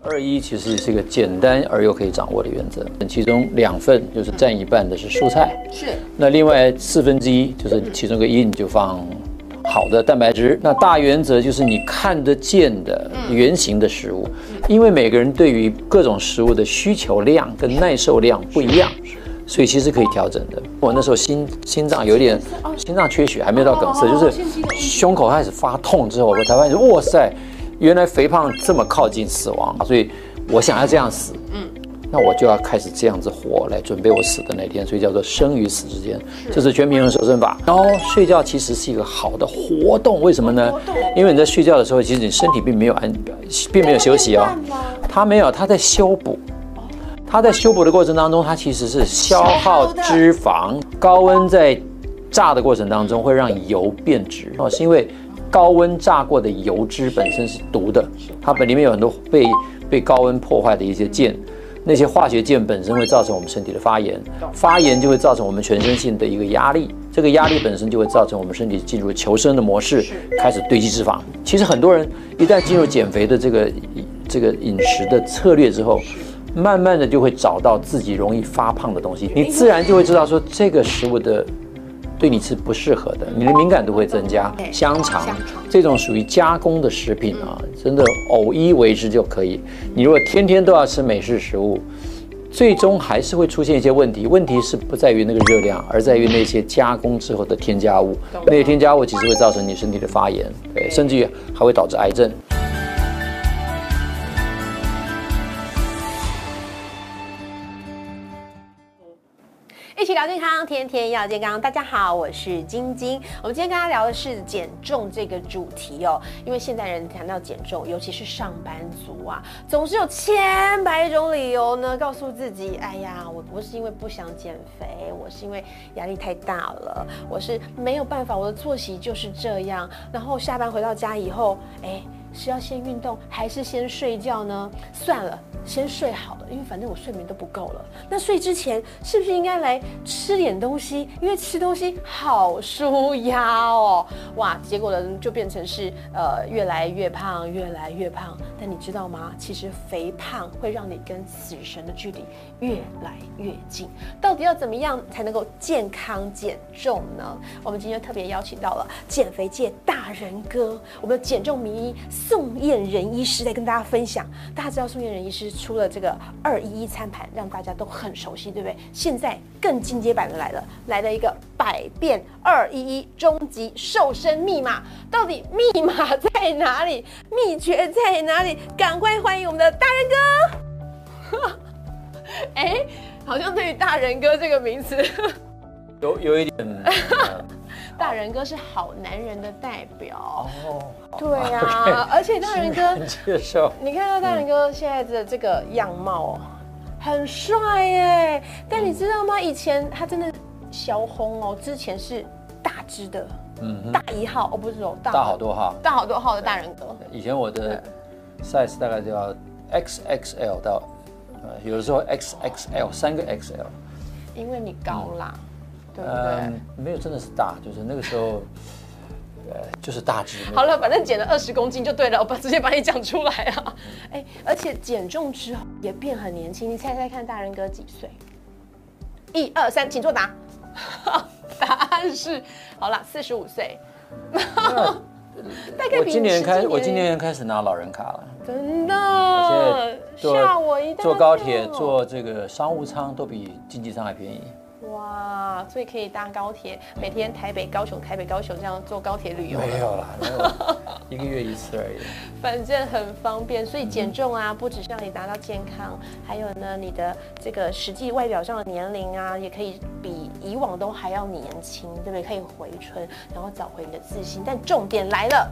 二一其实是一个简单而又可以掌握的原则，其中两份就是占一半的是蔬菜，是那另外四分之一就是其中一个一你就放好的蛋白质。那大原则就是你看得见的圆形的食物，因为每个人对于各种食物的需求量跟耐受量不一样。所以其实可以调整的。我那时候心心脏有点心脏缺血，还没有到梗塞，就是胸口开始发痛之后，我才发现哇塞，原来肥胖这么靠近死亡。所以我想要这样死，嗯，那我就要开始这样子活来准备我死的那天。所以叫做生与死之间，这是全平衡瘦身法。然后睡觉其实是一个好的活动，为什么呢？因为你在睡觉的时候，其实你身体并没有安，并没有休息哦，它没有，它在修补。它在修补的过程当中，它其实是消耗脂肪。高温在炸的过程当中会让油变质哦，是因为高温炸过的油脂本身是毒的，它本里面有很多被被高温破坏的一些键，那些化学键本身会造成我们身体的发炎，发炎就会造成我们全身性的一个压力，这个压力本身就会造成我们身体进入求生的模式，开始堆积脂肪。其实很多人一旦进入减肥的这个这个饮食的策略之后。慢慢的就会找到自己容易发胖的东西，你自然就会知道说这个食物的对你是不适合的，你的敏感度会增加。香肠这种属于加工的食品啊，真的偶一为之就可以。你如果天天都要吃美式食物，最终还是会出现一些问题。问题是不在于那个热量，而在于那些加工之后的添加物。那些添加物其实会造成你身体的发炎，对，甚至于还会导致癌症。一起聊健康，天天要健康。大家好，我是晶晶。我们今天跟大家聊的是减重这个主题哦。因为现代人谈到减重，尤其是上班族啊，总是有千百种理由呢，告诉自己：哎呀，我不是因为不想减肥，我是因为压力太大了，我是没有办法，我的作息就是这样。然后下班回到家以后，哎。是要先运动还是先睡觉呢？算了，先睡好了，因为反正我睡眠都不够了。那睡之前是不是应该来吃点东西？因为吃东西好舒压哦。哇，结果呢就变成是呃越来越胖，越来越胖。但你知道吗？其实肥胖会让你跟死神的距离越来越近。到底要怎么样才能够健康减重呢？我们今天特别邀请到了减肥界大人哥，我们的减重名医。宋燕仁医师在跟大家分享，大家知道宋燕仁医师出了这个二一一餐盘，让大家都很熟悉，对不对？现在更进阶版的来了，来了一个百变二一一终极瘦身密码，到底密码在哪里？秘诀在哪里？赶快欢迎我们的大人哥！哎，好像对于大人哥这个名词，有有一点。大人哥是好男人的代表哦，对呀，而且大人哥你看到大人哥现在的这个样貌，很帅耶。但你知道吗？以前他真的小红哦，之前是大只的，嗯，大一号哦，不是哦，大好多号，大好多号的大人哥。以前我的 size 大概就要 XXL 到，呃，有的时候 XXL 三个 XL，因为你高啦。嗯，没有，真的是大，就是那个时候，呃，就是大只。好了，反正减了二十公斤就对了，我把直接把你讲出来啊。哎，而且减重之后也变很年轻，你猜猜看，大人哥几岁？一二三，请作答。答案是，好了，四十五岁。大概我今年开，我今年开始拿老人卡了。真的？吓我一跳。坐高铁，坐这个商务舱都比经济舱还便宜。哇，所以可以搭高铁，每天台北、高雄、台北、高雄这样坐高铁旅游。没有啦，一个月一次而已。反正很方便，所以减重啊，不只是让你达到健康，还有呢，你的这个实际外表上的年龄啊，也可以比以往都还要年轻，对不对？可以回春，然后找回你的自信。但重点来了，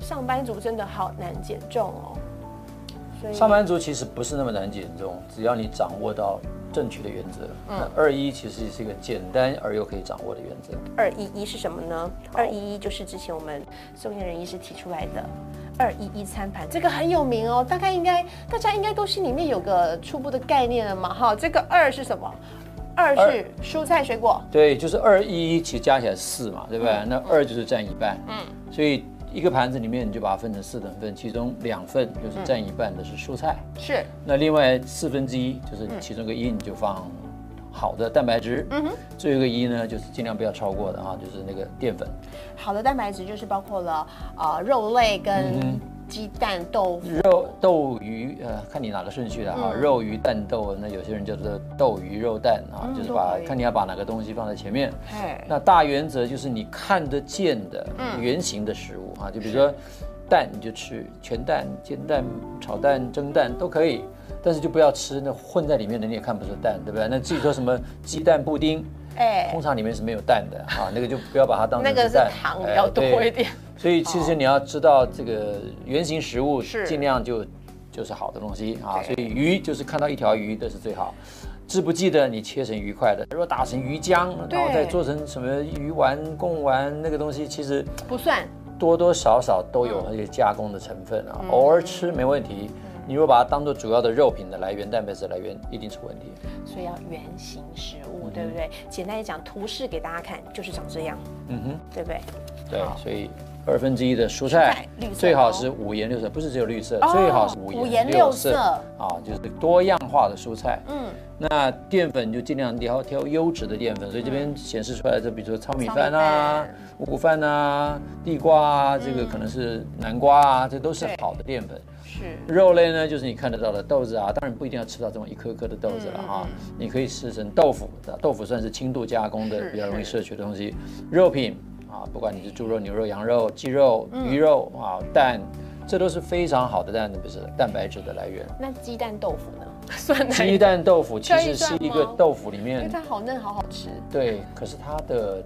上班族真的好难减重哦。上班族其实不是那么难减重，只要你掌握到。正确的原则，嗯，二一其实是一个简单而又可以掌握的原则。二一一是什么呢？二一一就是之前我们宋燕人医师提出来的二一一餐盘，这个很有名哦，大概应该大家应该都心里面有个初步的概念了嘛，哈，这个二是什么？二是蔬菜水果，对，就是二一一，其实加起来四嘛，对不对？那二就是占一半，嗯，所以一个盘子里面你就把它分成四等份，其中两份就是占一半的是蔬菜，是。那另外四分之一就是其中一个一你就放好的蛋白质，嗯哼，最后一个一呢就是尽量不要超过的啊，就是那个淀粉。好的蛋白质就是包括了呃肉类跟鸡蛋、豆腐。肉豆鱼，呃，看你哪个顺序了哈，肉鱼蛋豆，那有些人叫做豆鱼肉蛋啊，就是把看你要把哪个东西放在前面。那大原则就是你看得见的圆形的食物啊，就比如说蛋，你就吃全蛋、煎蛋、炒蛋、蒸蛋都可以，但是就不要吃那混在里面的，你也看不出蛋，对不对？那至于说什么鸡蛋布丁，哎通常里面是没有蛋的啊，那个就不要把它当成那个是糖比较多一点。所以其实你要知道这个圆形食物是尽量就就是好的东西啊，所以鱼就是看到一条鱼这是最好。记不记得你切成鱼块的？如果打成鱼浆，然后再做成什么鱼丸、贡丸那个东西，其实不算，多多少少都有那些加工的成分啊。偶尔吃没问题，你如果把它当做主要的肉品的来源、蛋白质来源，一定出问题。所以要圆形食嗯物，对不对？简单一讲，图示给大家看，就是长这样，嗯哼，对不对？对，所以二分之一的蔬蔬菜菜绿色最好哦是五颜六色，不是只有绿色，哦最好是五五颜颜六色啊，就是多样化的蔬菜。嗯，那淀粉就尽量挑挑优质的淀粉，所以这边显示出来的，比如说糙米饭啊五谷饭啊、地瓜啊，这个可能是南瓜啊，这都是好的淀粉。是肉类呢，就是你看得到的豆子啊，当然不一定要吃到这种一颗颗的豆子了哈，你可以吃成豆腐，豆腐算是轻度加工的，比较容易摄取的东西。肉品啊，不管你是猪肉、牛肉、羊肉、鸡肉、鱼肉啊、蛋，这都是非常好的蛋不是蛋白质的来源。那鸡蛋豆腐呢？鸡蛋豆腐 其实是一个豆腐里因为面它好嫩，好好吃对，可是它的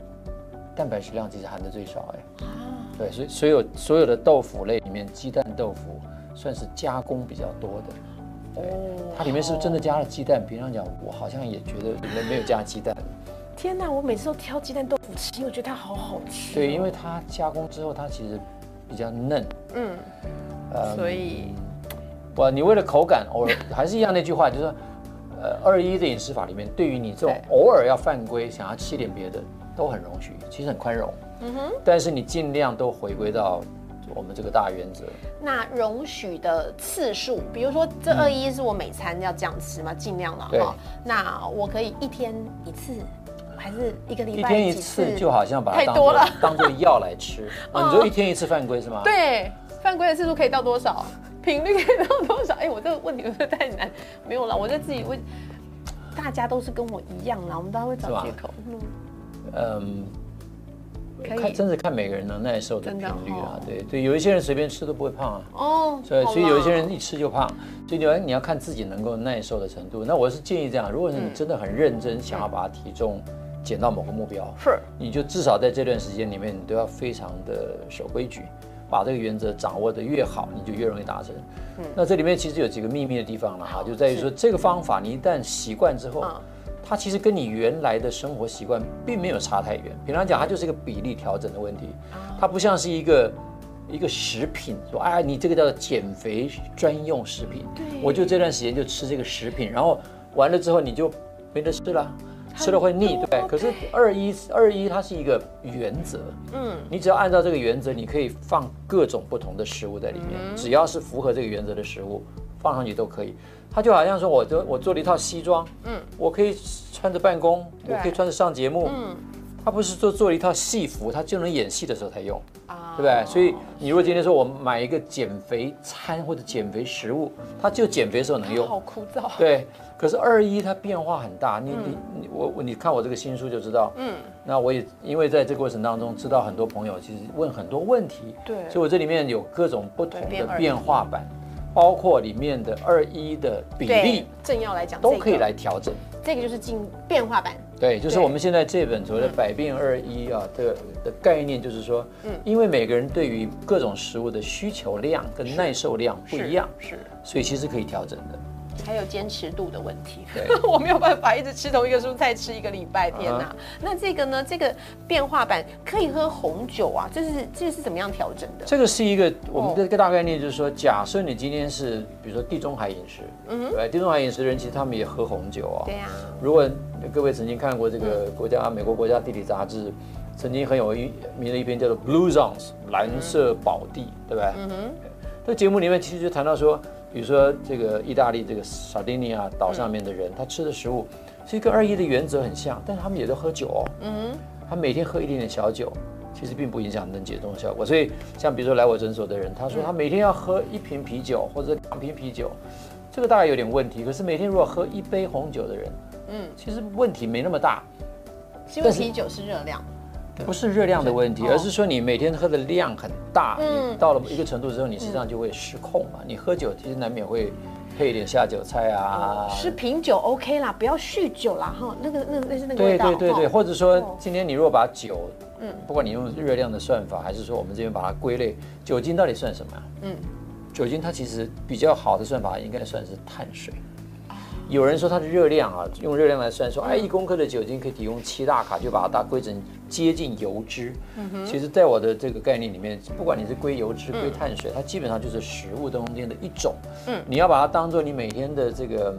蛋白质量其实含的最少哎。啊。对，所以所有所有的豆腐类里面，鸡蛋豆腐算是加工比较多的。对，它里面是不是真的加了鸡蛋？平常讲，我好像也觉得里面没有加鸡蛋。天哪，我每次都挑鸡蛋豆腐吃，因为我觉得它好好吃。对，因为它加工之后，它其实比较嫩。嗯，呃所以哇，你为了口感，偶尔 还是一样那句话，就是说，呃，二一的饮食法里面，对于你这种偶尔要犯规，想要吃点别的，都很容许，其实很宽容。嗯哼，但是你尽量都回归到我们这个大原则。那容许的次数，比如说这二一是我每餐要这样吃嘛，尽量了对哈。那我可以一天一次，还是一个礼拜一天一次就好像把它当做太多了当做药来吃。啊，你说一天一次犯规是吗？。对，犯规的次数可以到多少？频率可以到多少？哎，我这个问题是不会太难？没有了，我在自己问，大家都是跟我一样啦，我们大家会找借口。嗯，看真是看每个人能耐受的频率啊哦。对对，有一些人随便吃都不会胖啊。哦，所以，所以有一些人一吃就胖，所以你要你要看自己能够耐受的程度。那我是建议这样，如果是你真的很认真想要把体重减到某个目标，是你就至少在这段时间里面，你都要非常的守规矩，把这个原则掌握的越好，你就越容易达成。那这里面其实有几个秘密的地方了哈，就在于说这个方法你一旦习惯之后嗯，它其实跟你原来的生活习惯并没有差太远。平常讲，它就是一个比例调整的问题，它不像是一个。一个食品说，哎，你这个叫减肥专用食品，我就这段时间就吃这个食品，然后完了之后你就没得吃了，吃了会腻，对不对？可是二一二一它是一个原则，嗯，你只要按照这个原则，你可以放各种不同的食物在里面，嗯只要是符合这个原则的食物放上去都可以。它就好像说，我做我做了一套西装，嗯，我可以穿着办公，我可以穿着上节目，嗯他不是说做了一套戏服，他就能演戏的时候才用。啊对不对？所以你如果今天说我买一个减肥餐或者减肥食物，它就减肥的时候能用。好枯燥。对，可是二一它变化很大，你你你我我你看我这个新书就知道。嗯，那我也因为在这个过程当中知道很多朋友其实问很多问题，对所以我这里面有各种不同的变化版，包括里面的二一的比例，正要来讲都可以来调整。这个就是进变化版。对，就是我们现在这本所谓的百变二一啊的的概念，就是说，嗯因为每个人对于各种食物的需求量跟耐受量不一样，是，所以其实可以调整的。还有坚持度的问题对。我没有办法一直吃同一个蔬菜吃一个礼拜，天哪！啊那这个呢？这个变化版可以喝红酒啊？这是这是怎么样调整的？这个是一个我们的一个大概念，就是说，假设你今天是比如说地中海饮食，嗯，对，地中海饮食的人其实他们也喝红酒啊。对呀、如果各位曾经看过这个国家美国国家地理杂志，曾经很有名的一篇叫做《Blue Zones》蓝色宝地，对不对？嗯哼。这节目里面其实就谈到说，比如说这个意大利这个萨丁尼亚岛上面的人，他吃的食物其实跟二一的原则很像，但是他们也都喝酒哦。嗯。他每天喝一点点小酒，其实并不影响能解冻的效果。所以像比如说来我诊所的人，他说他每天要喝一瓶啤酒或者两瓶啤酒，这个大概有点问题。可是每天如果喝一杯红酒的人，嗯，其实问题没那么大。因为啤酒是热量。不是热量的问题，而是说你每天喝的量很大，你到了一个程度之后，你实际上就会失控嘛。你喝酒其实难免会配一点下酒菜啊。是品酒 OK 啦，不要酗酒啦哈。那个那那是那个味道。对对对对，或者说今天你如果把酒，嗯，不管你用热量的算法，还是说我们这边把它归类，酒精到底算什么？嗯，酒精它其实比较好的算法应该算是碳水。有人说它的热量啊，用热量来算，说哎，一公克的酒精可以提供七大卡，就把它归成接近油脂。嗯其实，在我的这个概念里面，不管你是归油脂、归碳水，它基本上就是食物中间的一种。嗯，你要把它当做你每天的这个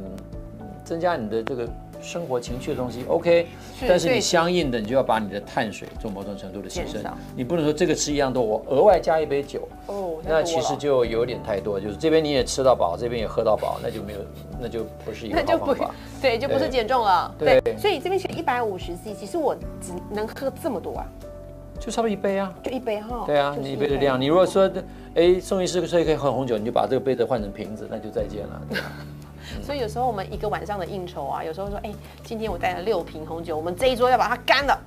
增加你的这个。生活情趣的东西，OK，但是你相应的，你就要把你的碳水做某种程度的牺牲。你不能说这个吃一样多，我额外加一杯酒，哦，那其实就有点太多。就是这边你也吃到饱，这边也喝到饱，那就没有，那就不是一个 好方法。对，就不是减重了。对，所以这边写一百五十 C，其实我只能喝这么多啊，就差不多一杯啊，就一杯哈。对啊，你一杯的量，你如果说，哎，宋医师说可以喝红酒，你就把这个杯子换成瓶子，那就再见了。所以有时候我们一个晚上的应酬啊，有时候说，哎，今天我带了六瓶红酒，我们这一桌要把它干了，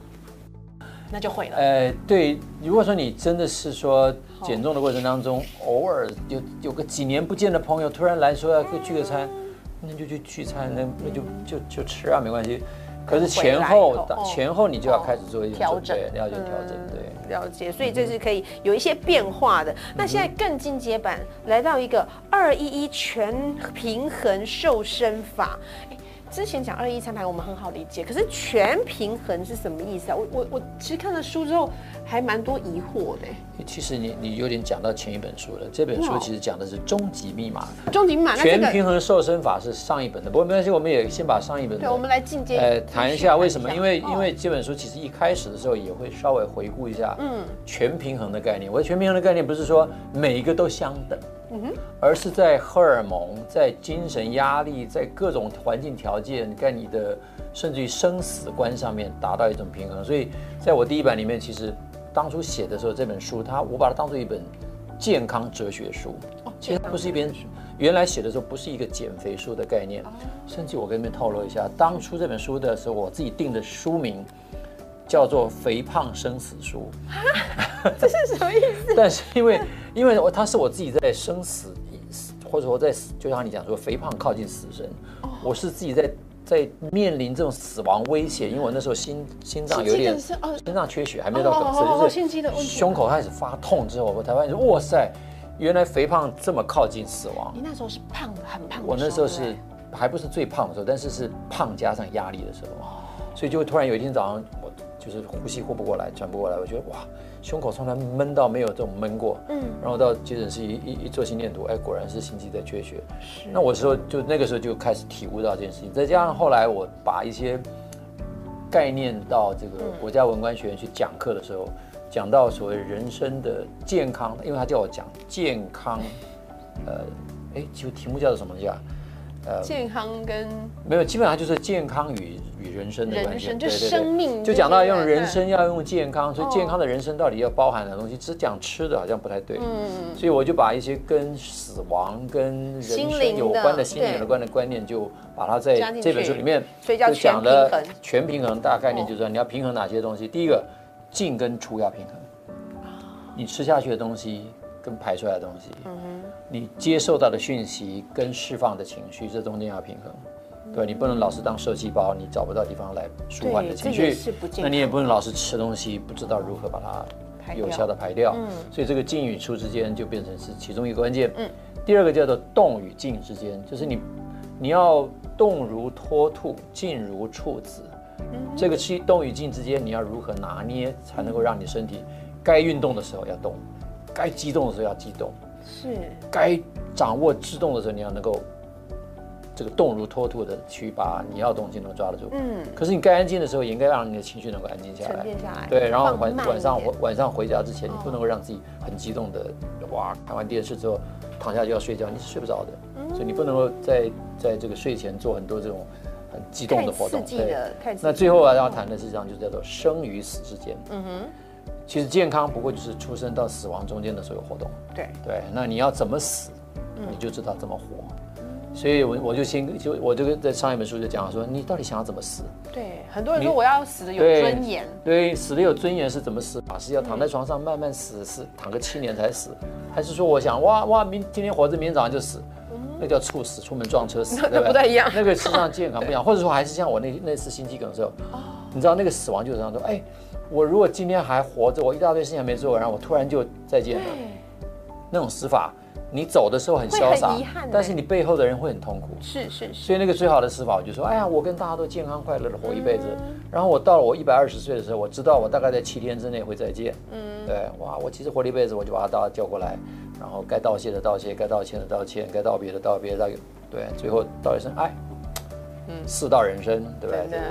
那就毁了。呃，对，如果说你真的是说减重的过程当中，偶尔有有个几年不见的朋友突然来说要聚个餐，那就去聚餐，那那就就就吃啊，没关系。可是前后前后你就要开始做一些调整，了解调整，对，了解。所以这是可以有一些变化的。那现在更进阶版来到一个二一一全平衡瘦身法。之前讲二一餐盘我们很好理解，可是全平衡是什么意思啊？我我我其实看了书之后还蛮多疑惑的。其实你你有点讲到前一本书了，这本书其实讲的是终极密码。终极密码，全平衡瘦身法是上一本的，不过没关系，我们也先把上一本。对，我们来进阶。呃，谈一下为什么？因为因为这本书其实一开始的时候也会稍微回顾一下，嗯，全平衡的概念。我的全平衡的概念不是说每一个都相等。而是在荷尔蒙、在精神压力、在各种环境条件、在你的甚至于生死观上面达到一种平衡。所以，在我第一版里面，其实当初写的时候，这本书它我把它当做一本健康哲学书。哦，其实它不是一本原来写的时候不是一个减肥书的概念。甚至我跟你们透露一下，当初这本书的时候，我自己定的书名叫做《肥胖生死书》。这是什么意思？但是因为。因为我他是我自己在生死，或者说在就像你讲说肥胖靠近死神，我是自己在在面临这种死亡威胁，因为我那时候心心脏有点心脏缺血，还没有到梗塞，就是胸口开始发痛之后，我才发现哇塞，原来肥胖这么靠近死亡。你那时候是胖的很胖，我那时候是还不是最胖的时候，但是是胖加上压力的时候，所以就会突然有一天早上我就是呼吸呼不过来，喘不过来，我觉得哇。胸口从来闷到没有这种闷过，嗯，然后到急诊室一一一做心电图，哎，果然是心肌在缺血。是，那我说就那个时候就开始体悟到这件事情，再加上后来我把一些概念到这个国家文官学院去讲课的时候，讲到所谓人生的健康，因为他叫我讲健康，呃，哎，就题目叫做什么叫？呃，健康跟没有，基本上就是健康与与。人生的关系，就生命，就讲到用人生要用健康，所以健康的人生到底要包含的东西，只讲吃的好像不太对。嗯，所以我就把一些跟死亡、跟人生有关的心灵有关的观念，就把它在这本书里面就讲的全平衡。大概念就是说，你要平衡哪些东西？第一个，进跟出要平衡。你吃下去的东西跟排出来的东西，嗯哼，你接受到的讯息跟释放的情绪，这中间要平衡。对，你不能老是当受气包，你找不到地方来舒缓你的情绪。那你也不能老是吃东西，不知道如何把它有效的排掉。嗯，所以这个进与出之间就变成是其中一个关键。嗯，第二个叫做动与静之间，就是你你要动如脱兔，静如处子。嗯，这个气动与静之间，你要如何拿捏，才能够让你身体该运动的时候要动，该激动的时候要激动，是该掌握制动的时候，你要能够。这个动如脱兔的去把你要的东西能抓得住。嗯。可是你该安静的时候，也应该让你的情绪能够安静下来。沉淀下来。对，然后晚晚上晚上回家之前，你不能够让自己很激动的，哇，看完电视之后躺下就要睡觉，你是睡不着的。嗯所以你不能够在在这个睡前做很多这种很激动的活动。太刺激的太那最后啊，要谈的实际上就叫做生与死之间。嗯哼。其实健康不过就是出生到死亡中间的所有活动。对，对，那你要怎么死，嗯你就知道怎么活。所以我我就先就我这个在上一本书就讲说，你到底想要怎么死？对，很多人说我要死的有尊严，对，死的有尊严是怎么死法？是要躺在床上慢慢死，是躺个七年才死，还是说我想哇哇明今天活着，明天早上就死？那叫猝死，出门撞车死，那对不太一样那个实际上健康不一样，或者说还是像我那那次心肌梗的时候，你知道那个死亡就是这样说，哎，我如果今天还活着，我一大堆事情还没做完，然后我突然就再见了，那种死法，你走的时候很潇洒但是你背后的人会很痛苦。是是是，所以那个最好的死法，我就说，哎呀，我跟大家都健康快乐的活一辈子。然后我到了我一百二十岁的时候，我知道我大概在七天之内会再见。嗯，对，哇，我其实活了一辈子，我就把他大家叫过来，然后该道谢的道谢，该道歉的道歉，该道别的道别，道对，最后道一声爱。嗯，四道人生，对吧这个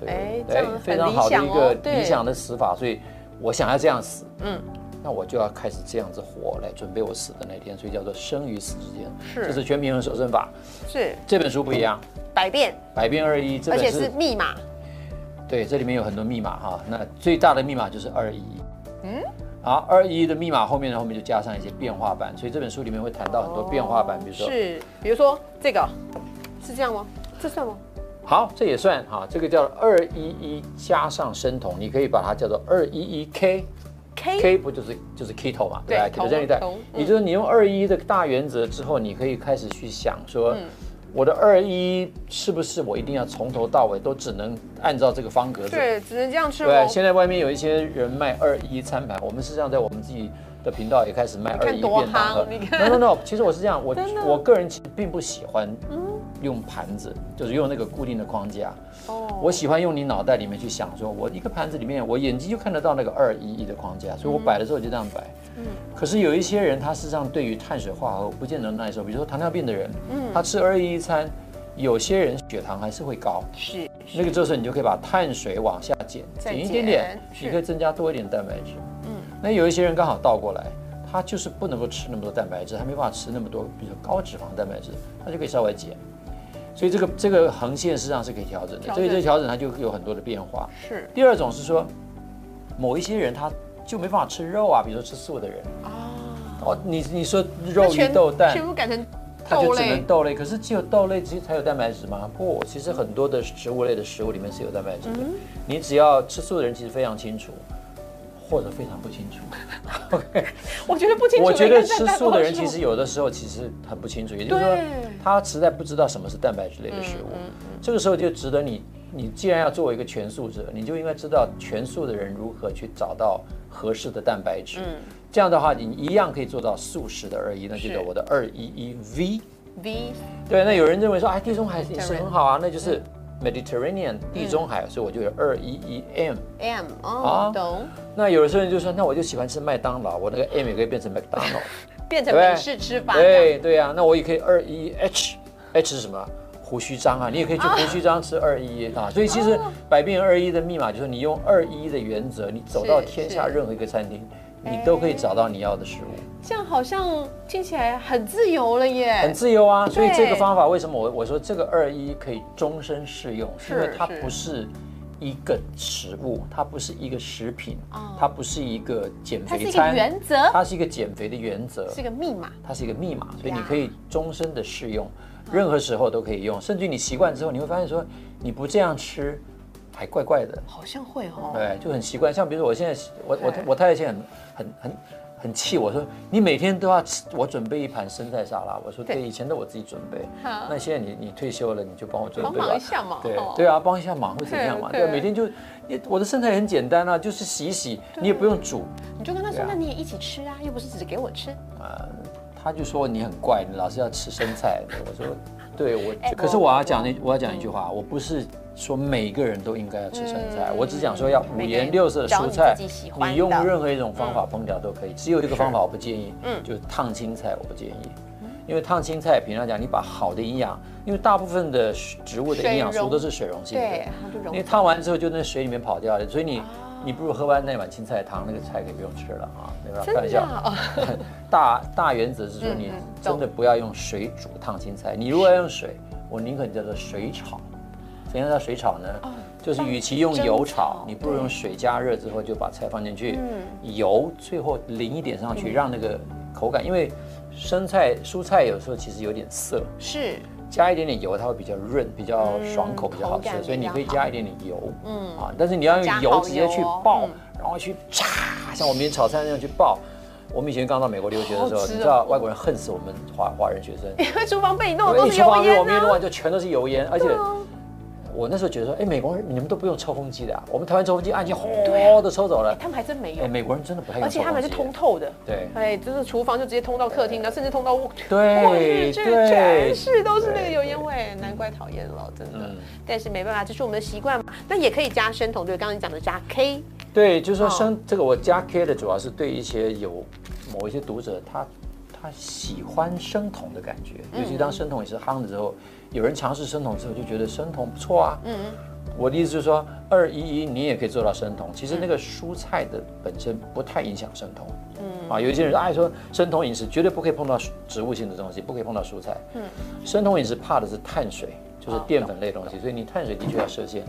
这个哎这个这样很非常好的一个理想的死法，所以我想要这样死。嗯，那我就要开始这样子活来准备我死的那天，所以叫做生与死之间。是这是全平衡守身法。是这本书不一样，百变，百变二一，而且是密码，对，这里面有很多密码哈。那最大的密码就是二一。嗯。好，二一的密码后面呢，后面就加上一些变化版，所以这本书里面会谈到很多变化版，比如说，是，比如说这个是这样吗？这算吗？好，这也算哈，这个叫二一一加上生酮，你可以把它叫做二一一 K。K K 不就是就是 keto 嘛，对吧对？keto 这一代也就是你用二一的大原则之后，你可以开始去想说，嗯我的二一是不是我一定要从头到尾都只能按照这个方格子？对，只能这样吃对，哦。现在外面有一些人卖二一餐盘，我们事实上在我们自己的频道也开始卖二一便当盒夯你。看 No No No，其实我是这样，我我个人其实并不喜欢用盘子，就是用那个固定的框架。哦我喜欢用你脑袋里面去想，说我一个盘子里面，我眼睛就看得到那个二一一的框架，所以我摆的时候就这样摆。嗯可是有一些人，他实际上对于碳水化合物不见得耐受，比如说糖尿病的人，嗯他吃二一一餐，有些人血糖还是会高。是那个这时候你就可以把碳水往下减，减一点点你可以增加多一点蛋白质。嗯，那有一些人刚好倒过来，他就是不能够吃那么多蛋白质，他没办法吃那么多，比如说高脂肪蛋白质，他就可以稍微减。所以这个这个横线实际上是可以调整的，所以这个调整它就有很多的变化。是第二种是说，某一些人他就没办法吃肉啊，比如说吃素的人，啊，哦，你你说肉鱼豆蛋，全部改成它就只能豆类，可是只有豆类其实才有蛋白质吗？不，其实很多的植物类的食物里面是有蛋白质的。你只要吃素的人其实非常清楚，或者非常不清楚。OK，我觉得不清楚。我觉得吃素的人其实有的时候其实很不清楚，也就是说他实在不知道什么是蛋白质类的食物。这个时候就值得你，你既然要作为一个全素者，你就应该知道全素的人如何去找到合适的蛋白质。这样的话，你一样可以做到素食的二一，那就叫我的二一一 V。V 对，那有人认为说，哎，地中海饮食很好啊，那就是 Mediterranean 地中海，所以我就有二一一 M。M 哦啊，懂，那有的时候人就说，那我就喜欢吃麦当劳，我那个 M 也可以变成 McDonald。变成美式吃法。对对啊，那我也可以二一 H，H 是什么？胡须章啊，你也可以去胡须章吃二一啊。所以其实百变二一的密码就是你用二一的原则，你走到天下任何一个餐厅，你都可以找到你要的食物。这样好像听起来很自由了耶很。自由啊，所以这个方法为什么我我说这个二一可以终身适用，是因为它不是一个食物，它不是一个食品哦，它不是一个减它是一个肥餐，原则，它是一个减肥的原则是，一个密码。它是一个密码，所以你可以终身的适用，任何时候都可以用，甚至你习惯之后，你会发现说你不这样吃还怪怪的，好像会哦。对，就很习惯。像比如说我现在我我我太太现在很很很很气我说你每天都要吃，我准备一盘生菜沙拉。我说对对，以前都我自己准备好，那现在你你退休了，你就帮我准备吧。忙一下嘛。对哦对啊，帮一下忙会怎么样嘛？对每天就你我的生菜很简单啊，就是洗一洗，你也不用煮。你就跟他说，啊那你也一起吃啊，又不是只给我吃。呃，他就说你很怪，你老是要吃生菜。我说，对我哎，可是我要讲那我要讲一句话，我不是说每个人都应该要吃生菜，我只讲说要五颜六色的蔬菜你用任何一种方法烹调都可以，只有一个方法我不建议，嗯。就是烫青菜我不建议。因为烫青菜，平常讲你把好的营养，因为大部分的植物的营养素都是水溶性的，对，它就因为烫完之后就在水里面跑掉了，所以哦你你不如喝完那碗青菜汤，那个菜可以不用吃了啊，没办法，真开玩笑。大大原则是说，你真的不要用水煮烫青菜。你如果要用水，我宁可叫做水炒。怎样叫水炒呢？就是与其用油炒炒，你不如用水加热之后就把菜放进去，嗯油最后淋一点上去，让那个口感，因为生菜蔬菜有时候其实有点涩，是加一点点油，它会比较润，比较爽口，比较好吃，所以你可以加一点点油，嗯。嗯啊，但是你要用油直接去爆嗯，然后去炸，像我们以前炒菜那样去爆。我们以前刚到美国留学的时候，你知道外国人恨死我们华华人学生，因为厨房被你弄的因为都是油一厨房给我。们一弄完就全都是油烟，而且我那时候觉得说，哎，美国人你们都不用抽风机的啊，我们台湾抽风机按键轰的抽走了，他们还真没有哎，，美国人真的不太用而且他们是通透的。对哎，就是厨房就直接通到客厅的，甚至通到卧 对去对全是都是那个油烟味，难怪讨厌了，真的嗯。但是没办法，这是我们的习惯嘛。那也可以加生酮，对，刚刚你讲的加 K，对，就是说哦生这个我加 K 的主要是对一些有某一些读者他他喜欢生酮的感觉，尤其当生酮也是夯的时候，有人尝试生酮之后就觉得生酮不错啊。嗯我的意思就是说，二一一你也可以做到生酮，其实那个蔬菜的本身不太影响生酮。嗯啊，有一些人爱说生酮饮食绝对不可以碰到植物性的东西，不可以碰到蔬菜。嗯，生酮饮食怕的是碳水，就是淀粉类的东西，所以你碳水的确要设限。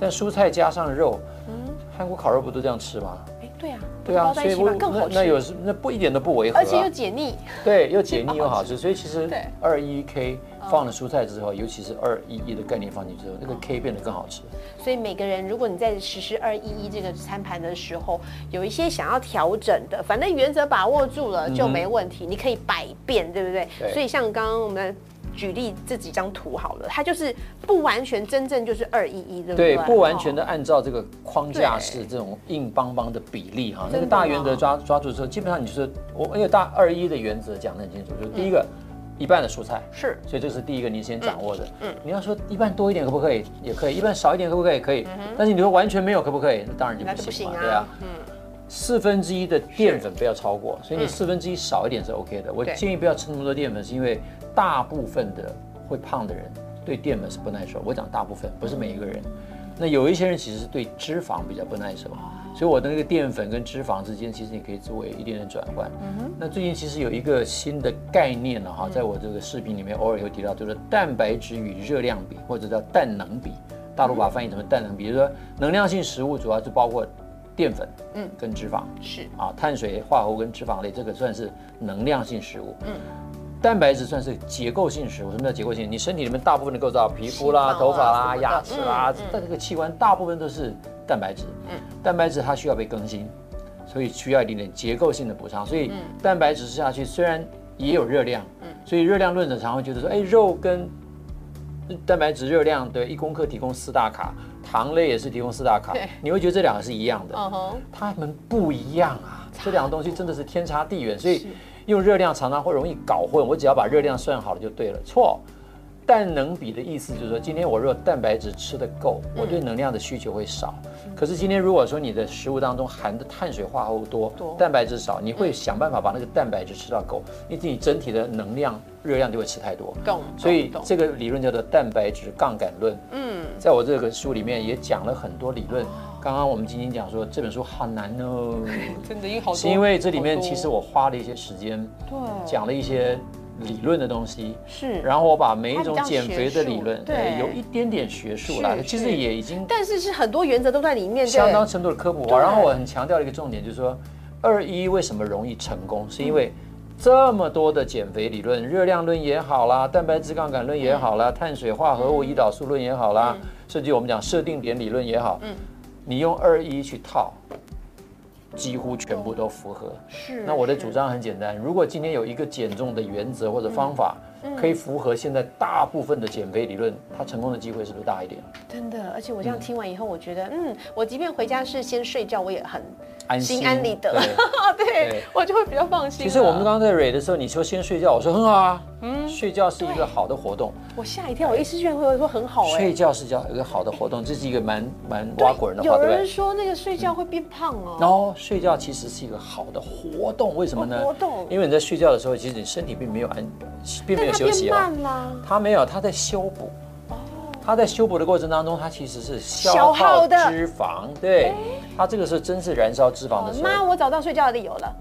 但蔬菜加上肉，嗯韩国烤肉不都这样吃吗？哎，对啊，对啊，包在一起嘛我更好，那那有时那不一点都不违和、啊，而且又解腻。对又解腻又 好吃，所以其实对二一 K 放了蔬菜之后，尤其是二一一的概念放进去之后，那个 K 变得更好吃。所以每个人，如果你在实施二一一这个餐盘的时候，有一些想要调整的，反正原则把握住了就没问题，你可以百变，对不对？对。所以像刚刚我们举例这几张图好了，它就是不完全真正就是二一一，对不对？对，不完全哦。的按照这个框架式这种硬邦邦的比例哈，那个大原则抓抓住之后，基本上你就是我因为大二一的原则讲得很清楚，就是第一个一半的蔬菜，是所以这是第一个你先掌握的。嗯，你要说一半多一点可不可以？也可以，一半少一点可不可以？可以。但是你说完全没有可不可以？那当然就不行了。对啊。嗯，四分之一的淀粉不要超过，所以你四分之一少一点是 OK 的。我建议不要吃那么多淀粉，是因为大部分的会胖的人对淀粉是不耐受。我讲大部分，不是每一个人。那有一些人其实是对脂肪比较不耐受，所以我的那个淀粉跟脂肪之间，其实你可以作为一点点转换。嗯那最近其实有一个新的概念了哈，在我这个视频里面偶尔有提到，就是蛋白质与热量比，或者叫蛋能比。大陆把它翻译成蛋能比，就是说能量性食物主要是包括淀粉，嗯，跟脂肪。是啊，碳水化合物跟脂肪类，这个算是能量性食物。嗯，蛋白质算是结构性食物。什么叫结构性？你身体里面大部分的构造，皮肤啦、啊头发啦、牙齿啦但这个器官大部分都是蛋白质。嗯，蛋白质它需要被更新，所以需要一点点结构性的补偿。所以蛋白质吃下去虽然也有热量，嗯，所以热量论者常会觉得说，哎，肉跟蛋白质热量对一公克提供四大卡，糖类也是提供四大卡对，你会觉得这两个是一样的。嗯哼，它们不一样啊，这两个东西真的是天差地远，所以用热量常常会容易搞混。我只要把热量算好了就对了，错。蛋能比的意思就是说，今天我如果蛋白质吃得够，我对能量的需求会少。可是今天如果说你的食物当中含的碳水化合物多，多蛋白质少，你会想办法把那个蛋白质吃到够，因为你整体的能量热量就会吃太多。懂。所以这个理论叫做蛋白质杠杆论。嗯，在我这个书里面也讲了很多理论。刚刚我们晶晶讲说这本书好难哦，真的因为好，是因为这里面其实我花了一些时间对讲了一些理论的东西，是，然后我把每一种减肥的理论，对。有一点点学术啦，是其实也已经但是是很多原则都在里面，相当程度的科普。然后我很强调的一个重点就是说，二一为什么容易成功，是因为这么多的减肥理论，热量论也好啦，蛋白质杠杆论也好啦，碳水化合物胰岛素论也好啦，甚至我们讲设定点理论也好，你用二一去套，几乎全部都符合。是。那我的主张很简单，如果今天有一个减重的原则或者方法，可以符合现在大部分的减肥理论，它成功的机会是不是大一点？真的，而且我这样听完以后，我觉得，嗯，我即便回家是先睡觉，我也很安心安理得。对 我就会比较放心。其实我们刚刚在蕊的时候，你说先睡觉，我说很好啊，嗯，睡觉是一个好的活动。我吓一跳，我一时居然会说很好哎。睡觉是叫一个好的活动，这是一个蛮蛮挖鬼人的话，对有人说那个睡觉会变胖哦。然后睡觉其实是一个好的活动，为什么呢？活动。因为你在睡觉的时候，其实你身体并没有安，并没有休息啊。他没有，他在修补。他在修补的过程当中，他其实是消耗脂肪，对，他这个是真是燃烧脂肪的时候。妈，我找到睡觉的理由了。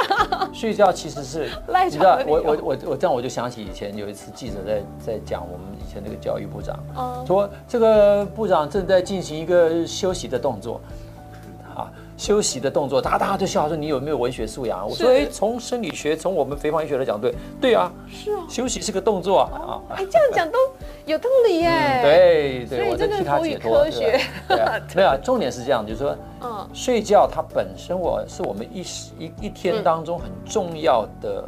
睡觉其实是，你知道，我我我我这样我就想起以前有一次记者在在讲我们以前那个教育部长，说这个部长正在进行一个休息的动作。休息的动作，大家大家都笑说你有没有文学素养？我说哎，从生理学，从我们肥胖医学来讲，对对啊，是啊，休息是个动作啊。哎，这样讲都有道理耶。对对，我在替他解脱。科学，没有，重点是这样，就是说，嗯，睡觉它本身我是我们一一一天当中很重要的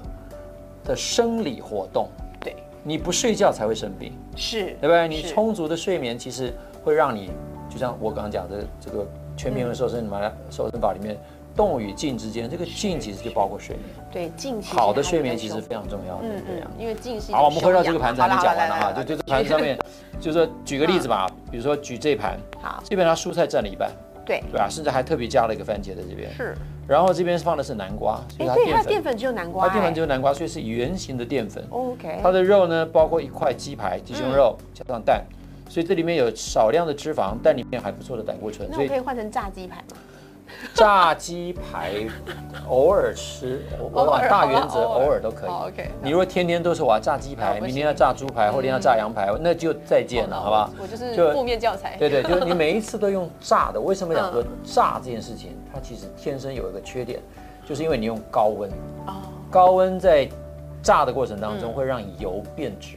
的生理活动。对，你不睡觉才会生病，是对不对？你充足的睡眠其实会让你，就像我刚刚讲的这个。全平衡瘦身法，瘦身法里面动与静之间，这个静其实就包括睡眠。对，静好的睡眠其实非常重要的。嗯嗯，因为静是。好，我们回到这个盘子还没讲完了哈，就就这盘子上面，就是说举个例子吧，比如说举这盘，好，这边它蔬菜占了一半，对对啊，甚至还特别加了一个番茄在这边。是。然后这边放的是南瓜，所以它淀粉只有南瓜。它淀粉只有南瓜，所以是圆形的淀粉。OK。它的肉呢，包括一块鸡排、鸡胸肉，加上蛋。所以这里面有少量的脂肪，但里面还不错的胆固醇。那我可以换成炸鸡排吗？炸鸡排 偶尔吃，我大原则偶尔都可以。OK。你如果天天都是我要炸鸡排，明天要炸猪排，后天要炸羊排，那就再见了，好吧？我就是负面教材。对对，就是你每一次都用炸的。为什么讲说炸这件事情？它其实天生有一个缺点，就是因为你用高温。哦。高温在炸的过程当中会让油变质。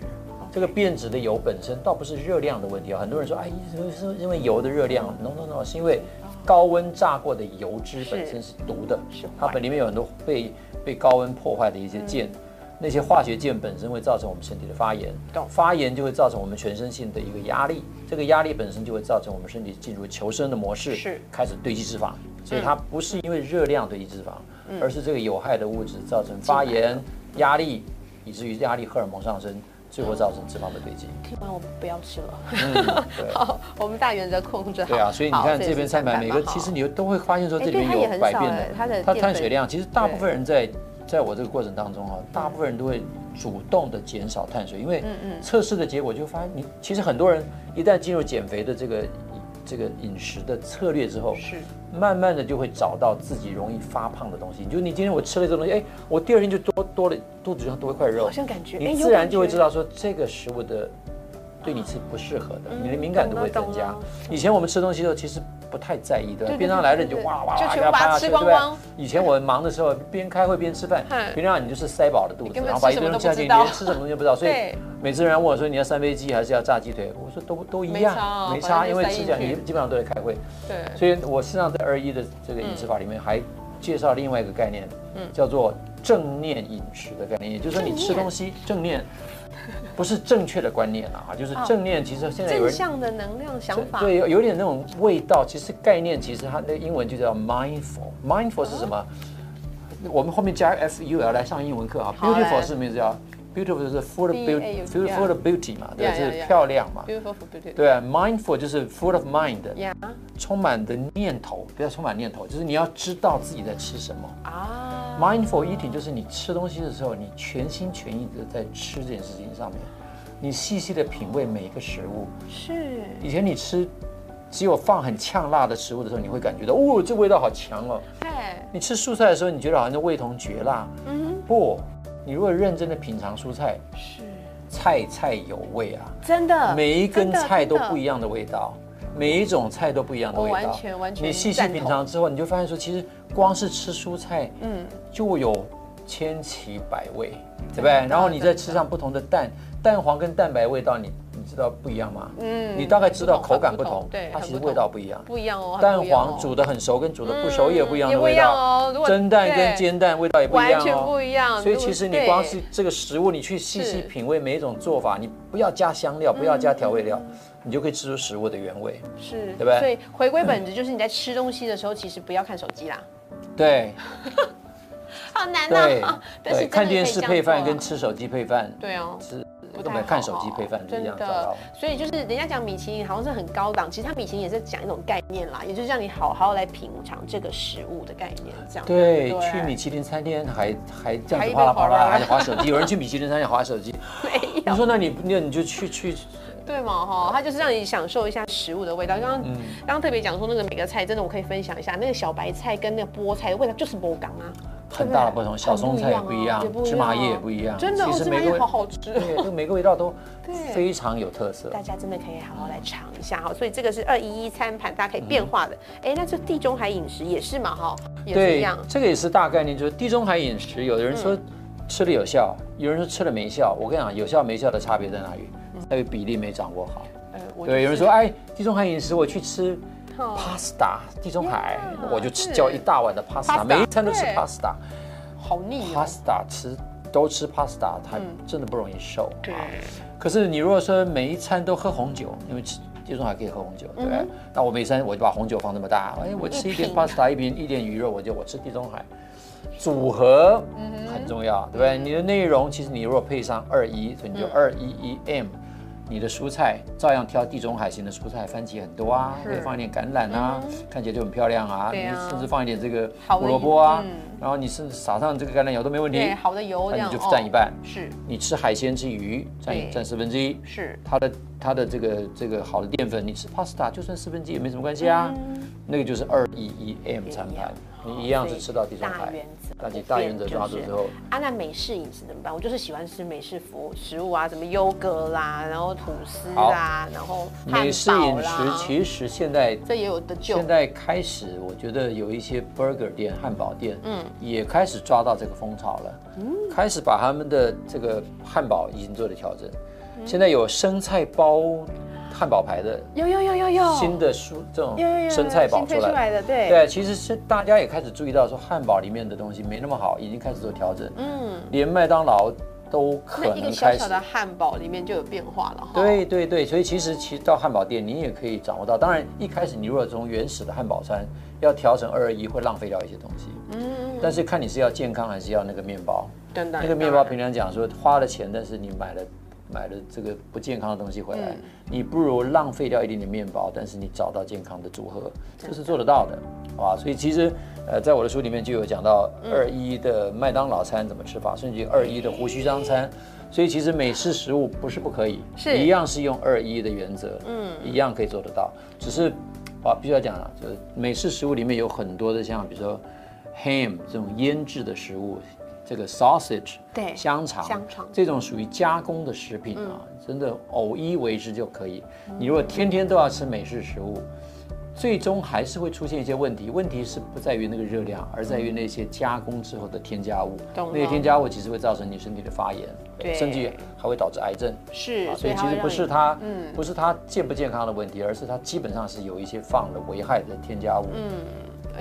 这个变质的油本身倒不是热量的问题啊，很多人说，哎，是因为油的热量，no no no，是因为高温炸过的油脂本身是毒的，它本里面有很多被被高温破坏的一些键，那些化学键本身会造成我们身体的发炎，发炎就会造成我们全身性的一个压力，这个压力本身就会造成我们身体进入求生的模式，是。开始堆积脂肪，所以它不是因为热量堆积脂肪，而是这个有害的物质造成发炎、压力，以至于压力荷尔蒙上升。最后造成脂肪的堆积。听完我不要吃了。好，我们大原则控制好。对啊，所以你看这边三盘每个，其实你都会发现说这里面有百变的。它的它碳水量，其实大部分人在在我这个过程当中啊，大部分人都会主动的减少碳水，因为测试的结果就发现，你其实很多人一旦进入减肥的这个。这个饮食的策略之后，是慢慢的就会找到自己容易发胖的东西。就你今天我吃了这东西，哎，我第二天就多多了肚子上多一块肉，好像感觉你自然就会知道说这个食物的对你是不适合的，你的敏感度会增加。以前我们吃东西的时候其实不太在意，对吧？边上来了你就哇哇哇给他拍下去，对不对？以前我忙的时候边开会边吃饭，平常你就是塞饱了肚子，然后把一堆东西下去，连吃什么东西不知道，所以。每次人家问我说你要三杯鸡还是要炸鸡腿，我说都都一样，没差，因为吃讲你基本上都在开会。对，所以我实际上在二一的这个饮食法里面还介绍另外一个概念，嗯，叫做正念饮食的概念，也就是说你吃东西正念，不是正确的观念啊，就是正念其实现在有正向的能量想法，对，有有点那种味道。其实概念其实它的英文就叫 mindful，mindful 是什么？我们后面加 f u l 来上英文课啊，beautiful 是名字叫。Beautiful 就是 full of beauty，full of beauty 嘛，对，就是漂亮嘛。Beautiful beauty。对啊，mindful 就是 full of mind，充满的念头，不要充满念头，就是你要知道自己在吃什么啊。Mindful eating 就是你吃东西的时候，你全心全意的在吃这件事情上面，你细细的品味每一个食物。是。以前你吃只有放很呛辣的食物的时候，你会感觉到，哦，这味道好强哦。对。你吃蔬菜的时候，你觉得好像味同绝辣。嗯。不。你如果认真的品尝蔬菜，是菜菜有味啊，真的，每一根菜都不一样的味道，每一种菜都不一样的味道，完全完全。你细细品尝之后，你就发现说，其实光是吃蔬菜，嗯，就有千奇百味，对不对？然后你再吃上不同的蛋，蛋黄跟蛋白味道，你。知道不一样吗？嗯，你大概知道口感不同，对，它其实味道不一样，不一样哦。蛋黄煮的很熟，跟煮的不熟也不一样的味道哦。蒸蛋跟煎蛋味道也不一样哦，完全不一样。所以其实你光是这个食物，你去细细品味每一种做法，你不要加香料，不要加调味料，你就可以吃出食物的原味，是，对不对？所以回归本质就是你在吃东西的时候，其实不要看手机啦。对。好难对哦。但是对，看电视配饭跟吃手机配饭，对哦。是不太根本看手机配饭真样糟糕的。，所以就是人家讲米其林好像是很高档，其实它米其林也是讲一种概念啦，也就是让你好好来品尝这个食物的概念，这样。对，不去米其林餐厅还还这样子哗啦哗啦，还得划手机。有人去米其林餐厅划手机，没有。你说那你那你就去去，对嘛哈，它就是让你享受一下食物的味道。刚刚嗯刚刚特别讲说那个每个菜，真的我可以分享一下，那个小白菜跟那个菠菜的味道就是不港啊，很大的不同，小松菜也不一样芝麻样叶也不一样。真的，哦，芝麻叶好好吃。对，这个每个味道都 非常有特色。大家真的可以好好来尝一下哈，所以这个是二一一餐盘，大家可以变化的。哎、那这地中海饮食也是嘛哈，也是一样，。这个也是大概念，就是地中海饮食。有的人说吃了有效，有人说吃了没效。我跟你讲，有效没效的差别在哪里？在于比例没掌握好。对，有人说，哎，地中海饮食我去吃哦 pasta，地中海我就吃叫一大碗的 pasta，pasta，每一餐都吃 pasta。好腻哦。pasta 吃都吃 pasta，它真的不容易瘦。对啊可是你如果说每一餐都喝红酒，因为吃地中海可以喝红酒，对不对？那我每餐我就把红酒放这么大，哎，我吃一点 pasta，一瓶一点鱼肉，我就我吃地中海。组合很重要，对不对？你的内容其实你如果配上二一，所以你就二一一 M，你的蔬菜照样挑地中海型的蔬菜，番茄很多啊，是。可以放一点橄榄啊，看起来就很漂亮啊。你甚至放一点这个胡萝卜啊嗯，然后你甚至撒上这个橄榄油都没问题。对，好的油那你就占一半。哦是。你吃海鲜吃鱼占占四分之一，是，它的它的这个这个好的淀粉，你吃 pasta 就算四分之一也没什么关系啊。那个就是二一一 M 餐盘，你一样是吃到地中海大原。则。大大原则抓住之后，啊，那美式饮食怎么办？我就是喜欢吃美式服食物啊，什么优格啦，然后吐司啦，然后美式饮食其实现在这也有的救。现。在开始，我觉得有一些 burger 店、汉堡店，嗯，也开始抓到这个风潮了，嗯，开始把他们的这个汉堡已经做了调整，嗯。现在有生菜包汉堡牌的有有有有有新的蔬这种生菜堡出来。的，对对，其实是大家也开始注意到说汉堡里面的东西没那么好，已经开始做调整，嗯，连麦当劳都可能开始小小的汉堡里面就有变化了哈。对对对，所以其实其实到汉堡店你也可以掌握到。当然一开始你如果从原始的汉堡餐要调成二二一，会浪费掉一些东西。嗯，但是看你是要健康还是要那个面包。等等，那个面包平常讲说花了钱，但是你买了买了这个不健康的东西回来，你不如浪费掉一点点面包，但是你找到健康的组合，这是做得到的，好吧？所以其实呃，在我的书里面就有讲到二一的麦当劳餐怎么吃法，甚至于二一的胡须章餐。所以其实美式食物不是不可以，是一样是用二一的原则，嗯，一样可以做得到。只是啊，必须要讲了，就是美式食物里面有很多的像比如说 ham 这种腌制的食物，这个 sausage 对香肠香肠这种属于加工的食品啊，真的偶一为之就可以。你如果天天都要吃美式食物，最终还是会出现一些问题。问题是不在于那个热量，而在于那些加工之后的添加物。那些添加物其实会造成你身体的发炎，对甚至还会导致癌症。是啊，所以其实不是它，嗯不是它健不健康的问题，而是它基本上是有一些放了危害的添加物。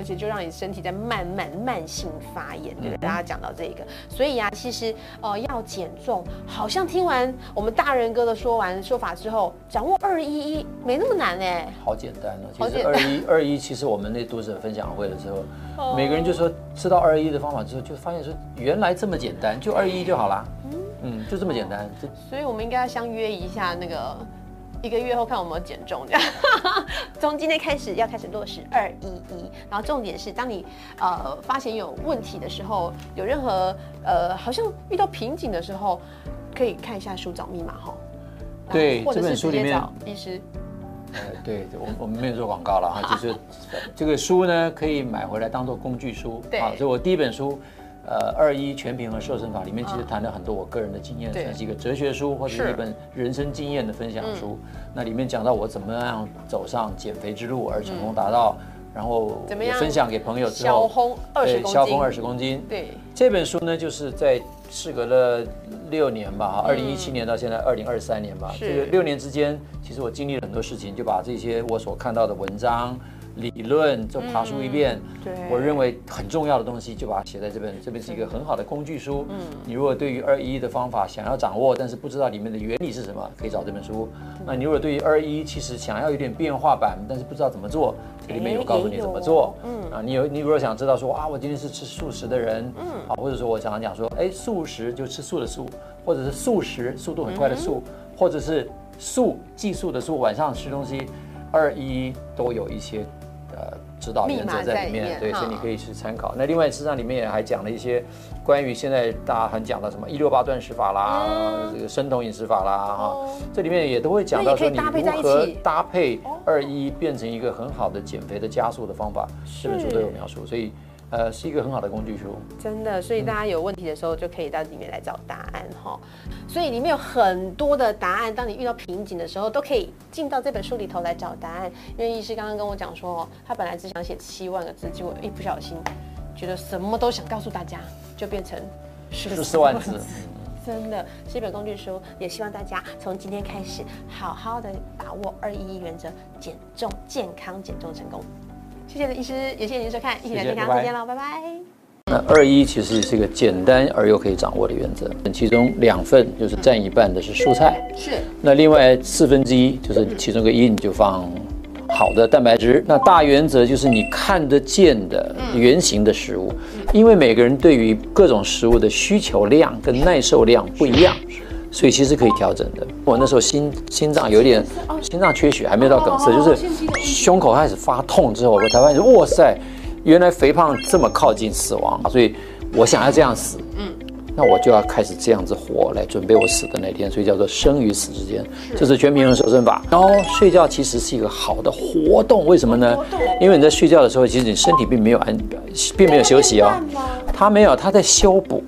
而且就让你身体在慢慢慢性发炎，嗯对不对？大家讲到这个，所以啊，其实呃要减重，好像听完我们大人哥的说完说法之后，掌握二一一没那么难哎。好简单哦，其实二一 二一，其实我们那读者分享会的时候，每个人就说知道二一的方法之后，就发现说原来这么简单，就二一就好啦。嗯，就这么简单。这所以我们应该要相约一下，那个一个月后看有没有减重这样。从今天开始要开始落实二一一，然后重点是当你呃发现有问题的时候，有任何呃好像遇到瓶颈的时候，可以看一下书找密码哈。对这本或者是书里面直接找医师。呃，对，我我们没有做广告了哈，就是 这个书呢，可以买回来当做工具书。对啊，所以我第一本书，呃，二一全平衡瘦身法里面其实谈了很多我个人的经验，对。算是一个哲学书或者是。是一本人生经验的分享书。那里面讲到我怎么样走上减肥之路而成功达到，然后怎么样也分享给朋友之小后，红二十对，公斤，消风二十公斤。对，这本书呢，就是在事隔了六年吧，哈，二零一七年到现在二零二三年吧，是。这个六年之间，其实我经历了很多事情，就把这些我所看到的文章，理论，就爬书一遍。对我认为很重要的东西就把它写在这边，这边是一个很好的工具书。嗯，你如果对于二一的方法想要掌握，但是不知道里面的原理是什么，可以找这本书。那你如果对于二一其实想要有点变化版，但是不知道怎么做，这里面有告诉你怎么做。嗯，啊，你有你如果想知道说啊，我今天是吃素食的人，嗯，啊，或者说我常常讲说，哎，素食就吃素的素，或者是素食速度很快的素，或者是素寄宿的素，晚上吃东西，二一都有一些呃指导原则在里面，对，所以你可以去参考。那另外，事实上里面也还讲了一些关于现在大家很讲的什么一六八断食法啦，这个生酮饮食法啦，哈，这里面也都会讲到说你如何搭配二一变成一个很好的减肥的加速的方法，这本书都有描述，所以。呃，是一个很好的工具书，真的，所以大家有问题的时候就可以到里面来找答案哈。所以里面有很多的答案，当你遇到瓶颈的时候，都可以进到这本书里头来找答案。因为医师刚刚跟我讲说，他本来只想写七万个字，结果一不小心觉得什么都想告诉大家，就变成十四万字。真的是一本工具书，也希望大家从今天开始好好的把握二一原则，减重健康，减重成功。谢谢医师，也谢谢您收看《一起聊健康》，再见喽，拜拜。那二一其实是一个简单而又可以掌握的原则，其中两份就是占一半的是蔬菜，是。那另外四分之一就是其中个一你就放好的蛋白质。那大原则就是你看得见的圆形的食物，因为每个人对于各种食物的需求量跟耐受量不一样。所以其实可以调整的。我那时候心心脏有点心脏缺血，还没有到梗塞，就是胸口开始发痛之后，我才发现哇塞，原来肥胖这么靠近死亡。所以我想要这样死，嗯，那我就要开始这样子活来准备我死的那天。所以叫做生与死之间，这是全平衡瘦身法。然后睡觉其实是一个好的活动，为什么呢？因为你在睡觉的时候，其实你身体并没有安，并没有休息哦，它没有，它在修补。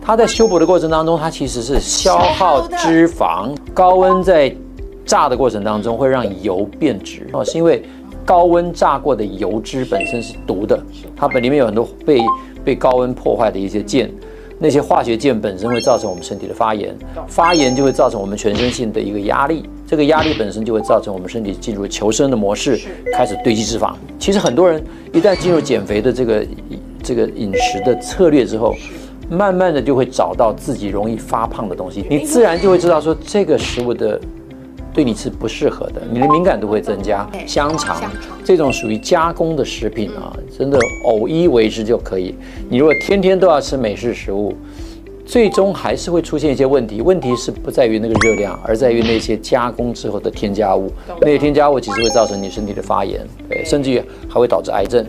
它在修补的过程当中，它其实是消耗脂肪。高温在炸的过程当中会让油变质哦，是因为高温炸过的油脂本身是毒的，它本里面有很多被被高温破坏的一些键，那些化学键本身会造成我们身体的发炎，发炎就会造成我们全身性的一个压力，这个压力本身就会造成我们身体进入求生的模式，开始堆积脂肪。其实很多人一旦进入减肥的这个这个饮食的策略之后，慢慢的就会找到自己容易发胖的东西，你自然就会知道说这个食物的对你是不适合的，你的敏感度会增加。香肠这种属于加工的食品啊，真的偶一为之就可以。你如果天天都要吃美式食物，最终还是会出现一些问题。问题是不在于那个热量，而在于那些加工之后的添加物。那些添加物其实会造成你身体的发炎，对，甚至于还会导致癌症。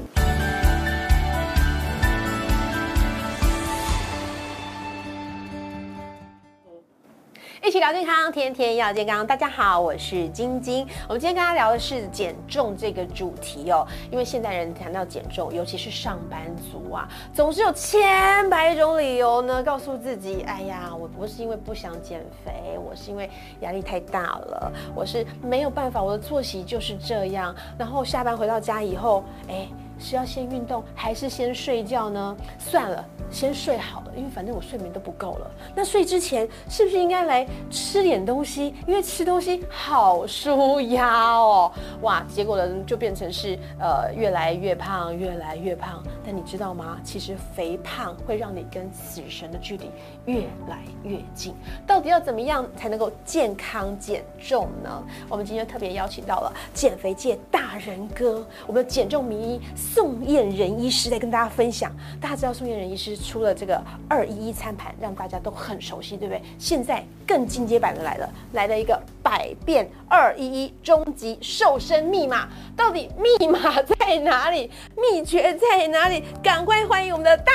健康，天天要健康。大家好，我是晶晶。我们今天跟大家聊的是减重这个主题哦。因为现代人谈到减重，尤其是上班族啊，总是有千百种理由呢，告诉自己：哎呀，我不是因为不想减肥，我是因为压力太大了，我是没有办法，我的作息就是这样。然后下班回到家以后，哎。是要先运动还是先睡觉呢？算了，先睡好了，因为反正我睡眠都不够了。那睡之前是不是应该来吃点东西？因为吃东西好舒压哦。哇，结果呢就变成是呃越来越胖，越来越胖。但你知道吗？其实肥胖会让你跟死神的距离越来越近。到底要怎么样才能够健康减重呢？我们今天特别邀请到了减肥界大人哥，我们的减重名医。宋燕仁医师在跟大家分享，大家知道宋燕仁医师出了这个二一一餐盘，让大家都很熟悉，对不对？现在更进阶版的来了，来了一个百变二一一终极瘦身密码，到底密码在哪里？秘诀在哪里？赶快欢迎我们的大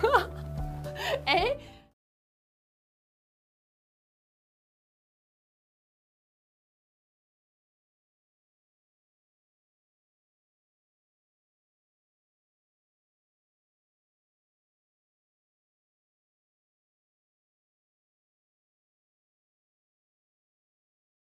人哥！哎。